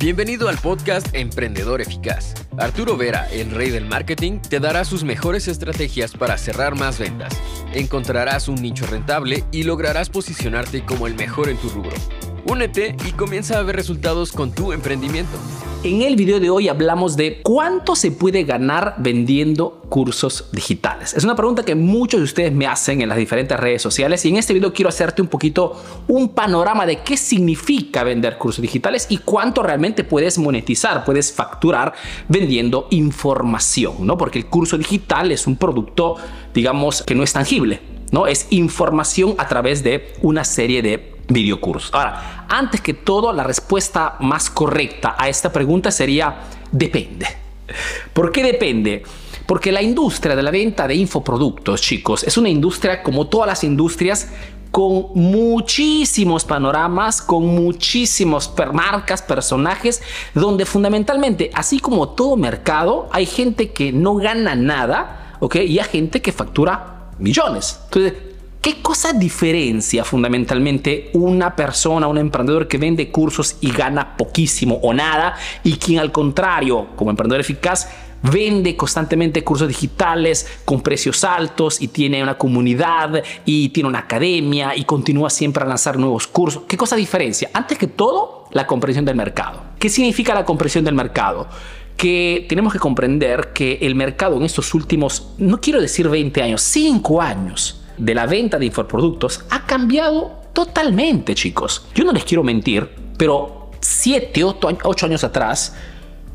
Bienvenido al podcast Emprendedor Eficaz. Arturo Vera, el rey del marketing, te dará sus mejores estrategias para cerrar más ventas. Encontrarás un nicho rentable y lograrás posicionarte como el mejor en tu rubro. Únete y comienza a ver resultados con tu emprendimiento. En el video de hoy hablamos de cuánto se puede ganar vendiendo cursos digitales. Es una pregunta que muchos de ustedes me hacen en las diferentes redes sociales y en este video quiero hacerte un poquito un panorama de qué significa vender cursos digitales y cuánto realmente puedes monetizar, puedes facturar vendiendo información, ¿no? Porque el curso digital es un producto, digamos, que no es tangible, ¿no? Es información a través de una serie de videocursos. Ahora, antes que todo, la respuesta más correcta a esta pregunta sería depende. ¿Por qué depende? Porque la industria de la venta de infoproductos, chicos, es una industria como todas las industrias con muchísimos panoramas, con muchísimos marcas, personajes, donde fundamentalmente, así como todo mercado, hay gente que no gana nada, ¿ok? Y hay gente que factura millones. Entonces, ¿Qué cosa diferencia fundamentalmente una persona, un emprendedor que vende cursos y gana poquísimo o nada y quien al contrario, como emprendedor eficaz, vende constantemente cursos digitales con precios altos y tiene una comunidad y tiene una academia y continúa siempre a lanzar nuevos cursos? ¿Qué cosa diferencia? Antes que todo, la comprensión del mercado. ¿Qué significa la comprensión del mercado? que tenemos que comprender que el mercado en estos últimos, no quiero decir 20 años, 5 años, de la venta de infoproductos ha cambiado totalmente, chicos. Yo no les quiero mentir, pero 7, 8 años atrás,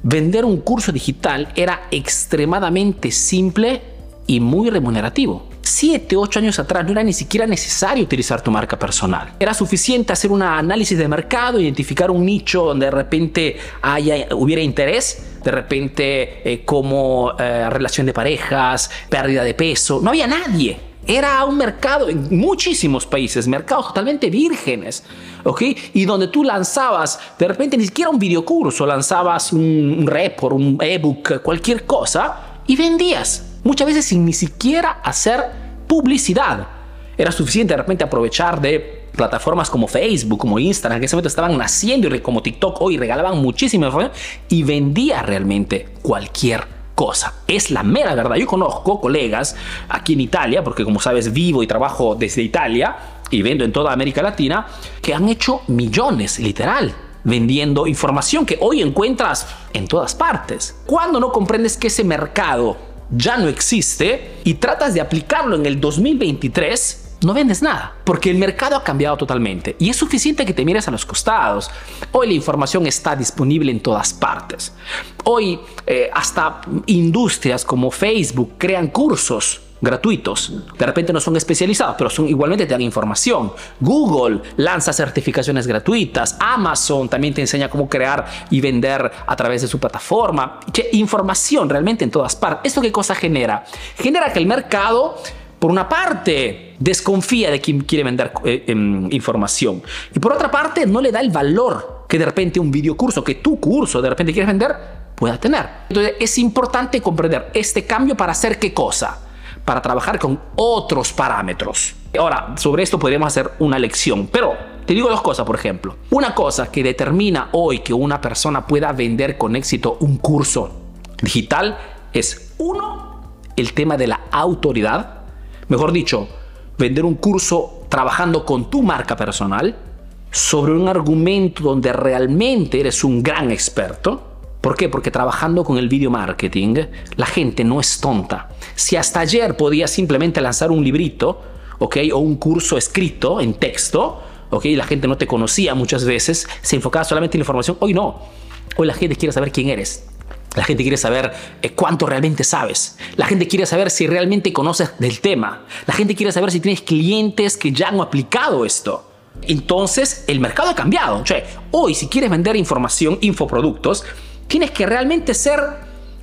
vender un curso digital era extremadamente simple y muy remunerativo. 7, 8 años atrás no era ni siquiera necesario utilizar tu marca personal. Era suficiente hacer un análisis de mercado, identificar un nicho donde de repente haya, hubiera interés, de repente eh, como eh, relación de parejas, pérdida de peso. No había nadie era un mercado en muchísimos países, mercados totalmente vírgenes, ¿ok? Y donde tú lanzabas, de repente ni siquiera un videocurso, lanzabas un, report, un ebook, cualquier cosa, y vendías. Muchas veces sin ni siquiera hacer publicidad. Era suficiente de repente aprovechar de plataformas como Facebook, como Instagram, que en ese momento estaban naciendo y como TikTok hoy regalaban muchísima información y vendía realmente cualquier cosa. Es la mera verdad. Yo conozco colegas aquí en Italia, porque como sabes vivo y trabajo desde Italia y vendo en toda América Latina, que han hecho millones, literal, vendiendo información que hoy encuentras en todas partes. Cuando no comprendes que ese mercado ya no existe y tratas de aplicarlo en el 2023, no vendes nada, porque el mercado ha cambiado totalmente y es suficiente que te mires a los costados. Hoy la información está disponible en todas partes. Hoy eh, hasta industrias como Facebook crean cursos gratuitos. De repente no son especializados, pero son igualmente te dan información. Google lanza certificaciones gratuitas. Amazon también te enseña cómo crear y vender a través de su plataforma. Que información realmente en todas partes. ¿Esto qué cosa genera? Genera que el mercado por una parte, desconfía de quien quiere vender eh, em, información. Y por otra parte, no le da el valor que de repente un videocurso, que tu curso de repente quieres vender, pueda tener. Entonces es importante comprender este cambio para hacer qué cosa? Para trabajar con otros parámetros. Ahora, sobre esto podríamos hacer una lección, pero te digo dos cosas, por ejemplo. Una cosa que determina hoy que una persona pueda vender con éxito un curso digital es, uno, el tema de la autoridad mejor dicho, vender un curso trabajando con tu marca personal sobre un argumento donde realmente eres un gran experto. ¿Por qué? Porque trabajando con el video marketing, la gente no es tonta. Si hasta ayer podía simplemente lanzar un librito, ¿ok? O un curso escrito en texto, ¿ok? La gente no te conocía muchas veces, se enfocaba solamente en la información. Hoy no. Hoy la gente quiere saber quién eres. La gente quiere saber eh, cuánto realmente sabes. La gente quiere saber si realmente conoces del tema. La gente quiere saber si tienes clientes que ya han aplicado esto. Entonces, el mercado ha cambiado. Hoy, si quieres vender información, infoproductos, tienes que realmente ser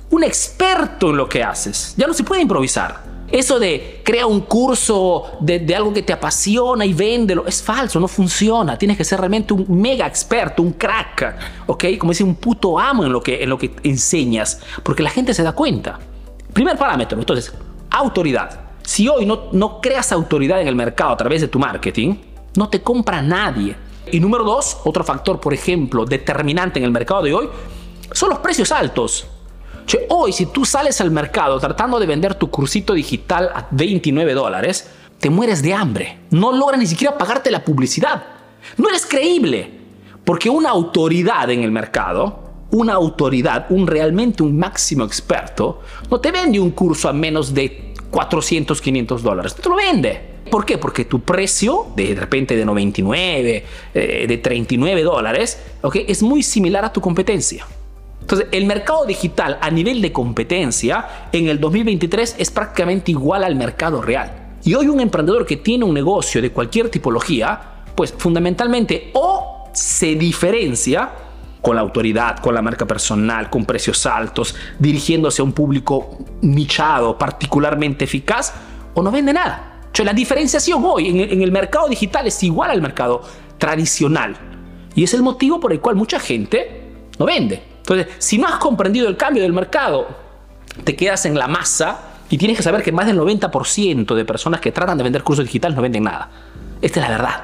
un experto en lo que haces. Ya no se puede improvisar. Eso de crea un curso de, algo que te apasiona y véndelo, es falso, no funciona. Tienes que ser realmente un mega experto, un crack, ¿ok? Como decir, un puto amo en lo que, en lo que enseñas, porque la gente se da cuenta. Primer parámetro, entonces, autoridad. Si hoy no, no creas autoridad en el mercado a través de tu marketing, no te compra nadie. Y número dos, otro factor, por ejemplo, determinante en el mercado de hoy, son los precios altos. Hoy, si tú sales al mercado tratando de vender tu cursito digital a 29 dólares, te mueres de hambre. No logras ni siquiera pagarte la publicidad. No eres creíble. Porque una autoridad en el mercado, una autoridad, un realmente un máximo experto, no te vende un curso a menos de 400, 500 dólares. No te lo vende. ¿Por qué? Porque tu precio, de repente de 99, eh, de 39 dólares, ¿okay? es muy similar a tu competencia. Entonces, el mercado digital a nivel de competencia en el 2023 es prácticamente igual al mercado real. Y hoy un emprendedor que tiene un negocio de cualquier tipología, pues fundamentalmente o se diferencia con la autoridad, con la marca personal, con precios altos, dirigiéndose a un público nichado, particularmente eficaz, o no vende nada. O la diferenciación hoy en, el mercado digital es igual al mercado tradicional. Y es el motivo por el cual mucha gente no vende. Entonces, si no has comprendido el cambio del mercado, te quedas en la masa y tienes que saber que más del 90% de personas que tratan de vender cursos digitales no venden nada. Esta es la verdad.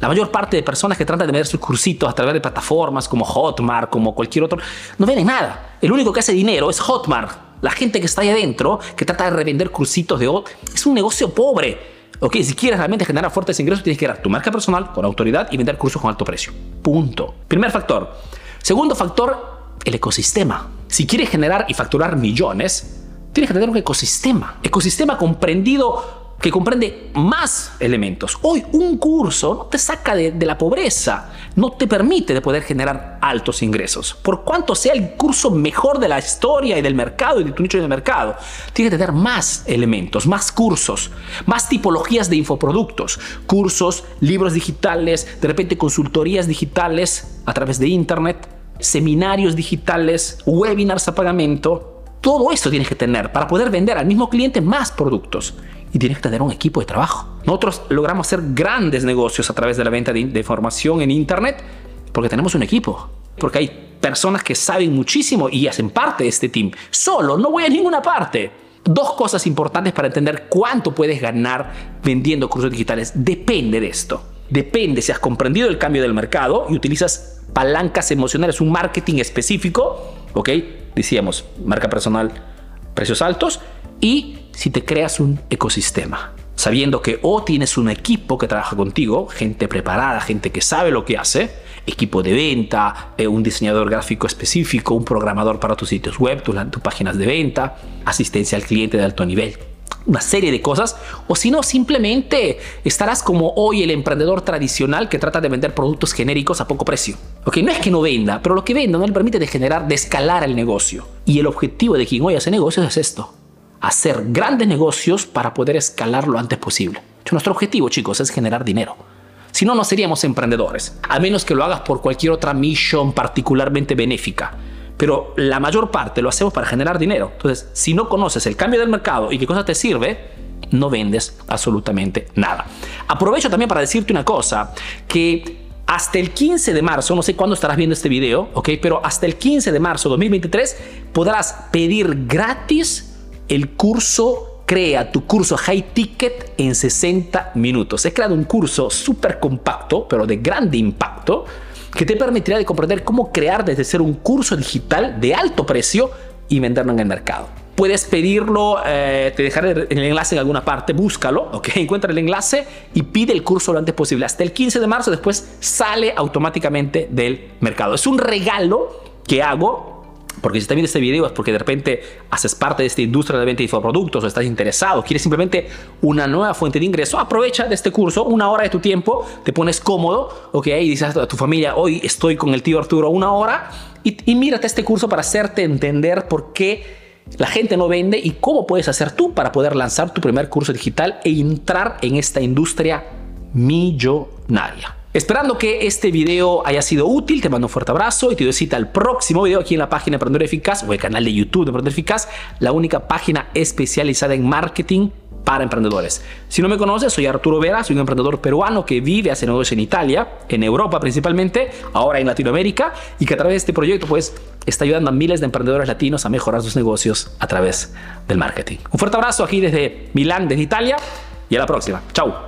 La mayor parte de personas que tratan de vender sus cursitos a través de plataformas como Hotmart, como cualquier otro, no venden nada. El único que hace dinero es Hotmart. La gente que está ahí adentro, que trata de revender cursitos de otro, es un negocio pobre. Ok, si quieres realmente generar fuertes ingresos, tienes que crear tu marca personal con autoridad y vender cursos con alto precio. Punto. Primer factor. Segundo factor, el ecosistema. Si quieres generar y facturar millones, tienes que tener un ecosistema. Ecosistema comprendido que comprende más elementos. Hoy un curso no te saca de, la pobreza, no te permite de poder generar altos ingresos. Por cuanto sea el curso mejor de la historia y del mercado y de tu nicho de mercado, tienes que tener más elementos, más cursos, más tipologías de infoproductos, cursos, libros digitales, de repente consultorías digitales a través de internet, seminarios digitales, webinars a pagamento. Todo esto tienes que tener para poder vender al mismo cliente más productos y tienes que tener un equipo de trabajo. Nosotros logramos hacer grandes negocios a través de la venta de, información en Internet porque tenemos un equipo, porque hay personas que saben muchísimo y hacen parte de este team. Solo no voy a ninguna parte. Dos cosas importantes para entender cuánto puedes ganar vendiendo cursos digitales. Depende de esto. Depende si has comprendido el cambio del mercado y utilizas palancas emocionales, un marketing específico, ¿ok? Decíamos, marca personal, precios altos y si te creas un ecosistema, sabiendo que o tienes un equipo que trabaja contigo, gente preparada, gente que sabe lo que hace, equipo de venta, eh, un diseñador gráfico específico, un programador para tus sitios web, tus, tus páginas de venta, asistencia al cliente de alto nivel una serie de cosas, o si no, simplemente estarás como hoy el emprendedor tradicional que trata de vender productos genéricos a poco precio. Ok, no es que no venda, pero lo que venda no le permite de generar, de escalar el negocio. Y el objetivo de quien hoy hace negocios es esto, hacer grandes negocios para poder escalar lo antes posible. Nuestro objetivo, chicos, es generar dinero. Si no, no seríamos emprendedores, a menos que lo hagas por cualquier otra misión particularmente benéfica. Pero la mayor parte lo hacemos para generar dinero. Entonces, si no conoces el cambio del mercado y qué cosa te sirve, no vendes absolutamente nada. Aprovecho también para decirte una cosa, que hasta el 15 de marzo, no sé cuándo estarás viendo este video, ¿ok? Pero hasta el 15 de marzo de 2023 podrás pedir gratis el curso Crea tu curso High Ticket en 60 minutos. He creado un curso súper compacto, pero de grande impacto, que te permitirá de comprender cómo crear desde ser un curso digital de alto precio y venderlo en el mercado. Puedes pedirlo, eh, te dejaré el enlace en alguna parte, búscalo, ok, encuentra el enlace y pide el curso lo antes posible. Hasta el 15 de marzo después sale automáticamente del mercado. Es un regalo que hago porque si estás viendo este video es porque de repente haces parte de esta industria de venta de infoproductos o estás interesado, quieres simplemente una nueva fuente de ingreso, aprovecha de este curso una hora de tu tiempo, te pones cómodo, ok, y dices a tu familia, hoy estoy con el tío Arturo una hora y, y mírate este curso para hacerte entender por qué la gente no vende y cómo puedes hacer tú para poder lanzar tu primer curso digital e entrar en esta industria millonaria. Esperando que este video haya sido útil, te mando un fuerte abrazo y te doy cita al próximo video aquí en la página Emprendedor Eficaz o el canal de YouTube de Emprendedor Eficaz, la única página especializada en marketing para emprendedores. Si no me conoces, soy Arturo Vera, soy un emprendedor peruano que vive, hace negocios en Italia, en Europa principalmente, ahora en Latinoamérica, y que a través de este proyecto pues está ayudando a miles de emprendedores latinos a mejorar sus negocios a través del marketing. Un fuerte abrazo aquí desde Milán, desde Italia, y a la próxima. Chao.